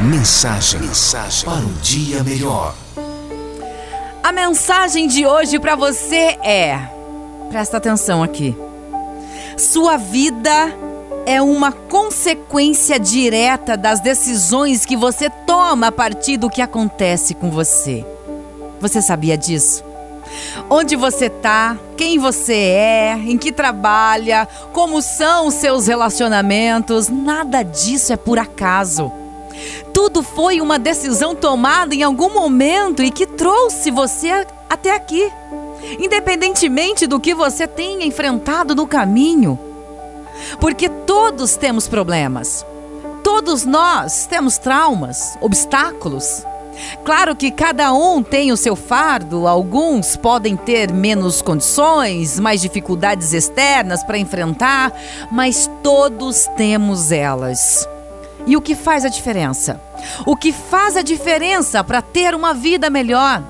Mensagem, mensagem para um dia melhor. A mensagem de hoje para você é: presta atenção aqui. Sua vida é uma consequência direta das decisões que você toma a partir do que acontece com você. Você sabia disso? Onde você está, quem você é, em que trabalha, como são os seus relacionamentos, nada disso é por acaso. Tudo foi uma decisão tomada em algum momento e que trouxe você até aqui, independentemente do que você tenha enfrentado no caminho. Porque todos temos problemas. Todos nós temos traumas, obstáculos. Claro que cada um tem o seu fardo, alguns podem ter menos condições, mais dificuldades externas para enfrentar, mas todos temos elas. E o que faz a diferença? O que faz a diferença para ter uma vida melhor?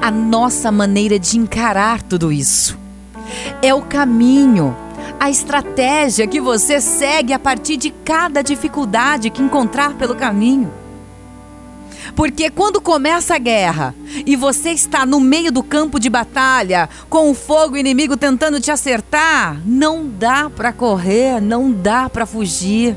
A nossa maneira de encarar tudo isso. É o caminho, a estratégia que você segue a partir de cada dificuldade que encontrar pelo caminho. Porque quando começa a guerra e você está no meio do campo de batalha, com o fogo inimigo tentando te acertar, não dá para correr, não dá para fugir.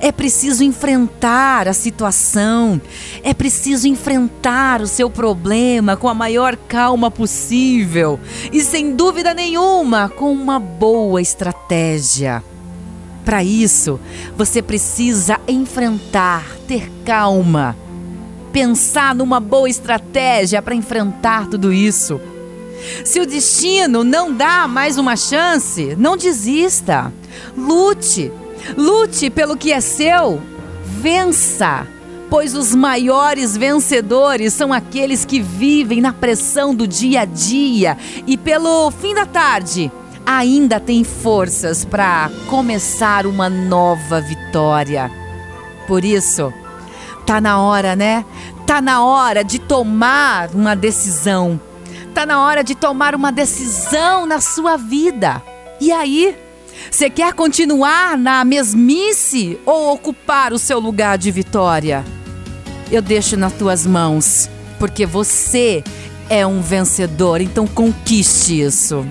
É preciso enfrentar a situação, é preciso enfrentar o seu problema com a maior calma possível e, sem dúvida nenhuma, com uma boa estratégia. Para isso, você precisa enfrentar, ter calma, pensar numa boa estratégia para enfrentar tudo isso. Se o destino não dá mais uma chance, não desista. Lute, Lute pelo que é seu, vença, pois os maiores vencedores são aqueles que vivem na pressão do dia a dia e pelo fim da tarde ainda têm forças para começar uma nova vitória. Por isso, tá na hora, né? Tá na hora de tomar uma decisão. Tá na hora de tomar uma decisão na sua vida. E aí, você quer continuar na mesmice ou ocupar o seu lugar de vitória? Eu deixo nas tuas mãos, porque você é um vencedor, então conquiste isso.